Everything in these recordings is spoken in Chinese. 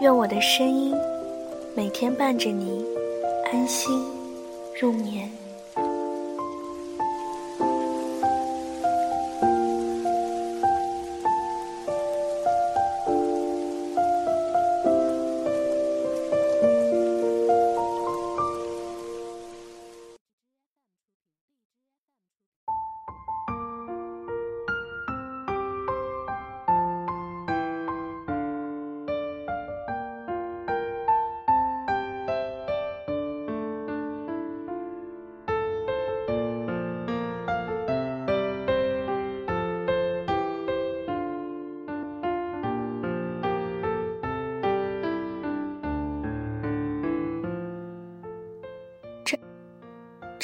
愿我的声音每天伴着你安心入眠。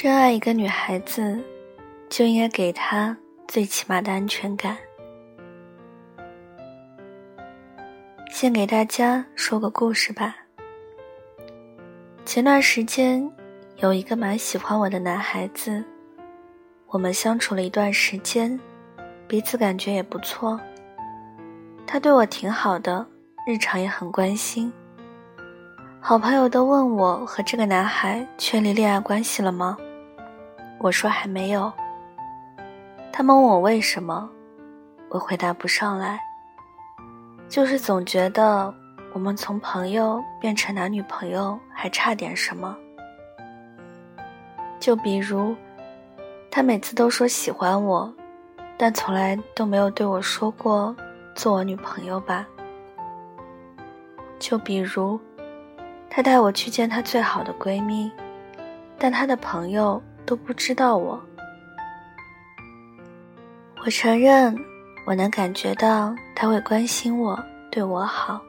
真爱一个女孩子，就应该给她最起码的安全感。先给大家说个故事吧。前段时间，有一个蛮喜欢我的男孩子，我们相处了一段时间，彼此感觉也不错。他对我挺好的，日常也很关心。好朋友都问我和这个男孩确立恋爱关系了吗？我说还没有。他们问我为什么，我回答不上来。就是总觉得我们从朋友变成男女朋友还差点什么。就比如，他每次都说喜欢我，但从来都没有对我说过做我女朋友吧。就比如，他带我去见他最好的闺蜜，但他的朋友。都不知道我。我承认，我能感觉到他会关心我，对我好。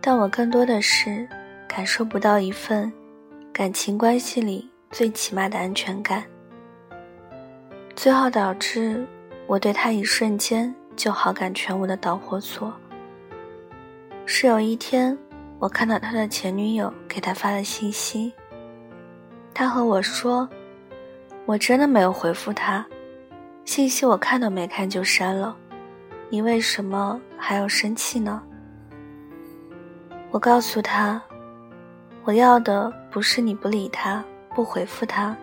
但我更多的是感受不到一份感情关系里最起码的安全感，最后导致我对他一瞬间就好感全无的导火索。是有一天，我看到他的前女友给他发了信息。他和我说：“我真的没有回复他，信息我看都没看就删了，你为什么还要生气呢？”我告诉他：“我要的不是你不理他、不回复他，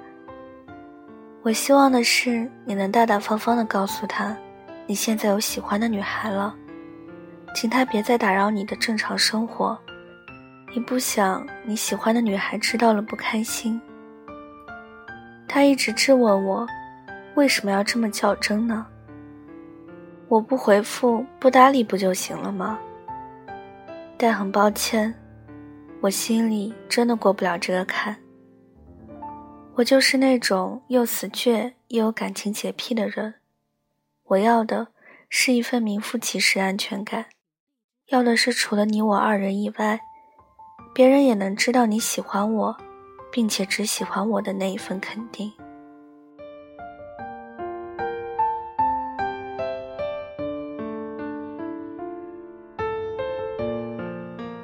我希望的是你能大大方方的告诉他，你现在有喜欢的女孩了，请他别再打扰你的正常生活，你不想你喜欢的女孩知道了不开心。”他一直质问我，为什么要这么较真呢？我不回复、不搭理不就行了吗？但很抱歉，我心里真的过不了这个坎。我就是那种又死倔又有感情洁癖的人。我要的是一份名副其实安全感，要的是除了你我二人以外，别人也能知道你喜欢我。并且只喜欢我的那一份肯定。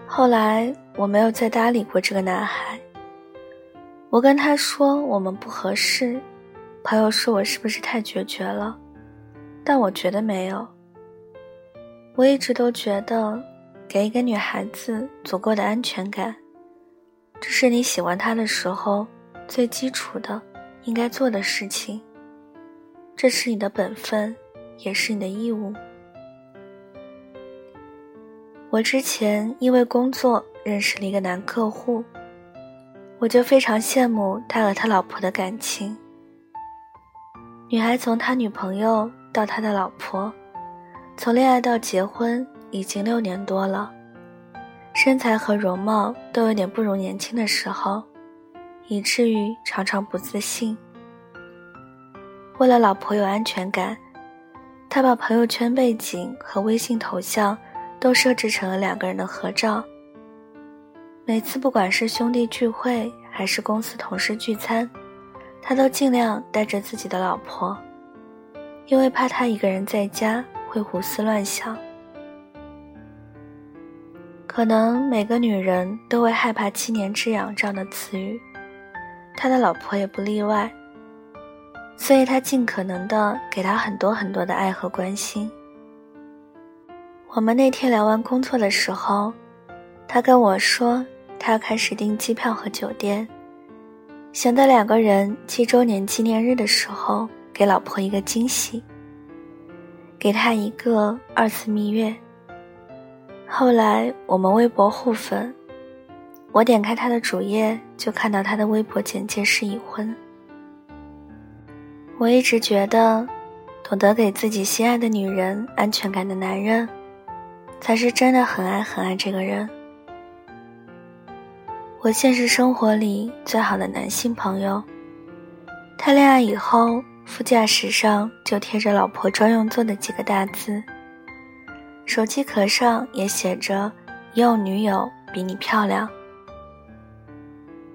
后来我没有再搭理过这个男孩。我跟他说我们不合适，朋友说我是不是太决绝了？但我觉得没有。我一直都觉得，给一个女孩子足够的安全感。这是你喜欢他的时候最基础的应该做的事情。这是你的本分，也是你的义务。我之前因为工作认识了一个男客户，我就非常羡慕他和他老婆的感情。女孩从他女朋友到他的老婆，从恋爱到结婚已经六年多了。身材和容貌都有点不如年轻的时候，以至于常常不自信。为了老婆有安全感，他把朋友圈背景和微信头像都设置成了两个人的合照。每次不管是兄弟聚会还是公司同事聚餐，他都尽量带着自己的老婆，因为怕他一个人在家会胡思乱想。可能每个女人都会害怕“七年之痒”这样的词语，他的老婆也不例外。所以他尽可能的给他很多很多的爱和关心。我们那天聊完工作的时候，他跟我说，他要开始订机票和酒店，想在两个人七周年纪念日的时候给老婆一个惊喜，给他一个二次蜜月。后来我们微博互粉，我点开他的主页，就看到他的微博简介是已婚。我一直觉得，懂得给自己心爱的女人安全感的男人，才是真的很爱很爱这个人。我现实生活里最好的男性朋友，他恋爱以后，副驾驶上就贴着老婆专用座的几个大字。手机壳上也写着“有女友比你漂亮”。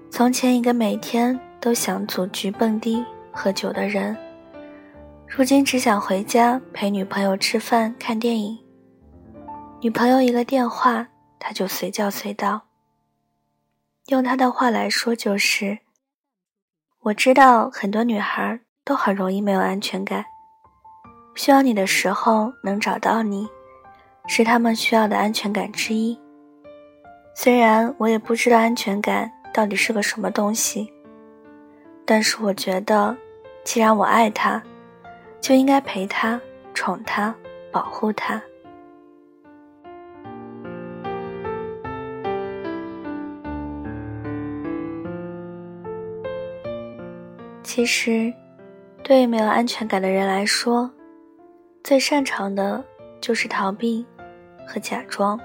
从前一个每天都想组局蹦迪喝酒的人，如今只想回家陪女朋友吃饭看电影。女朋友一个电话，他就随叫随到。用他的话来说就是：我知道很多女孩都很容易没有安全感，需要你的时候能找到你。是他们需要的安全感之一。虽然我也不知道安全感到底是个什么东西，但是我觉得，既然我爱他，就应该陪他、宠他、保护他。其实，对于没有安全感的人来说，最擅长的就是逃避。和假装。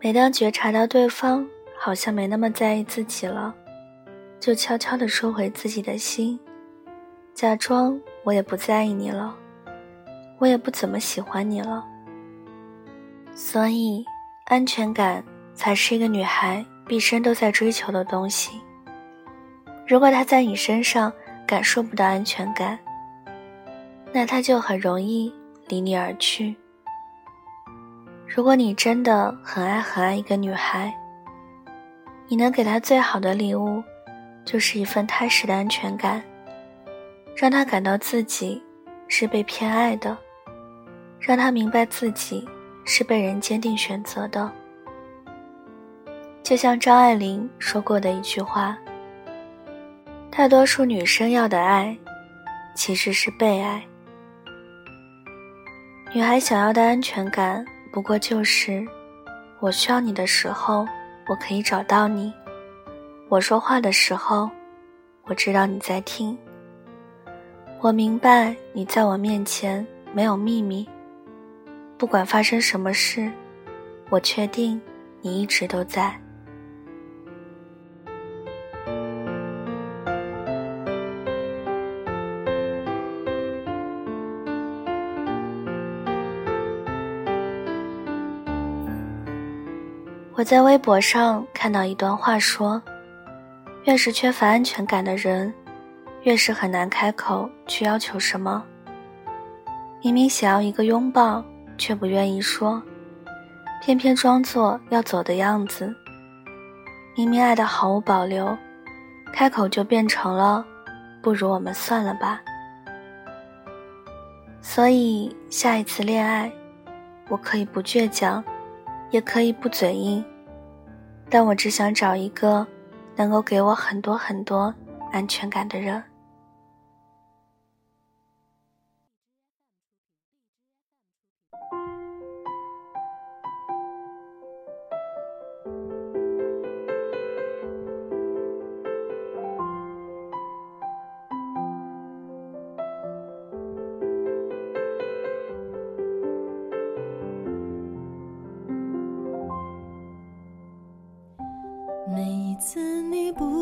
每当觉察到对方好像没那么在意自己了，就悄悄地收回自己的心，假装我也不在意你了，我也不怎么喜欢你了。所以，安全感才是一个女孩毕生都在追求的东西。如果她在你身上感受不到安全感，那她就很容易离你而去。如果你真的很爱很爱一个女孩，你能给她最好的礼物，就是一份踏实的安全感，让她感到自己是被偏爱的，让她明白自己是被人坚定选择的。就像张爱玲说过的一句话：“大多数女生要的爱，其实是被爱。”女孩想要的安全感。不过就是，我需要你的时候，我可以找到你；我说话的时候，我知道你在听。我明白你在我面前没有秘密。不管发生什么事，我确定你一直都在。在微博上看到一段话，说：“越是缺乏安全感的人，越是很难开口去要求什么。明明想要一个拥抱，却不愿意说，偏偏装作要走的样子。明明爱的毫无保留，开口就变成了‘不如我们算了吧’。所以下一次恋爱，我可以不倔强。”也可以不嘴硬，但我只想找一个能够给我很多很多安全感的人。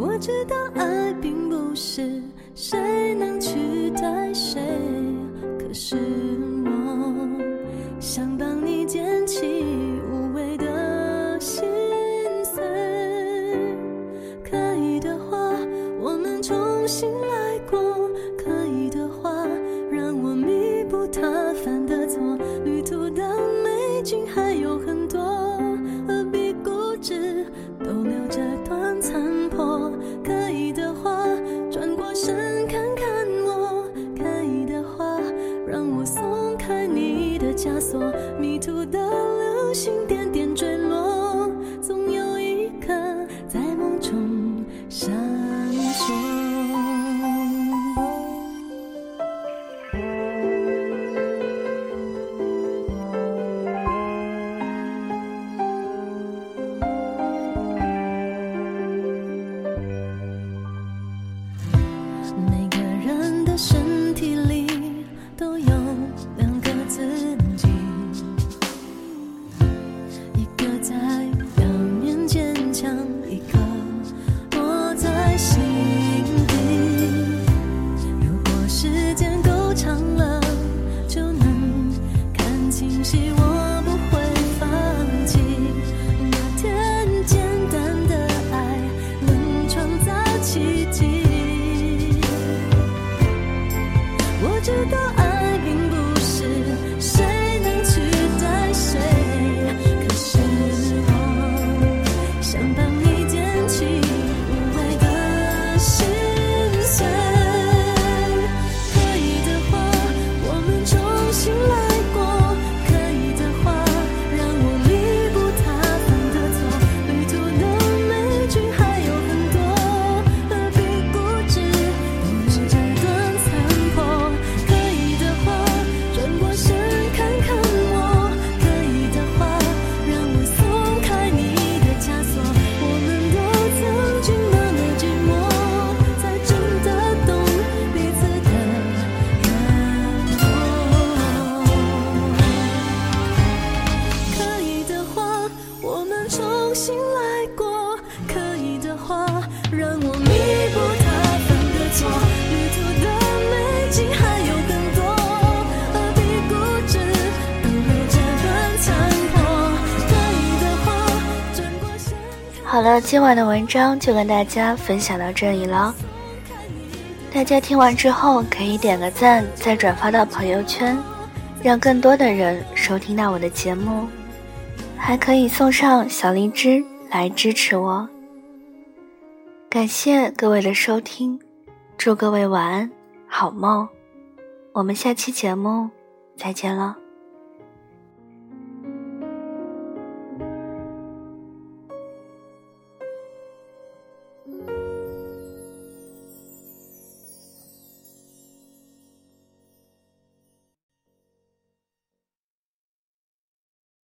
我知道爱并不是谁能取代谁，可是我想帮你捡起无谓的心碎。可以的话，我们重新来过；可以的话，让我弥补他犯的错。好了，今晚的文章就跟大家分享到这里了。大家听完之后可以点个赞，再转发到朋友圈，让更多的人收听到我的节目，还可以送上小荔枝来支持我。感谢各位的收听，祝各位晚安，好梦。我们下期节目再见了。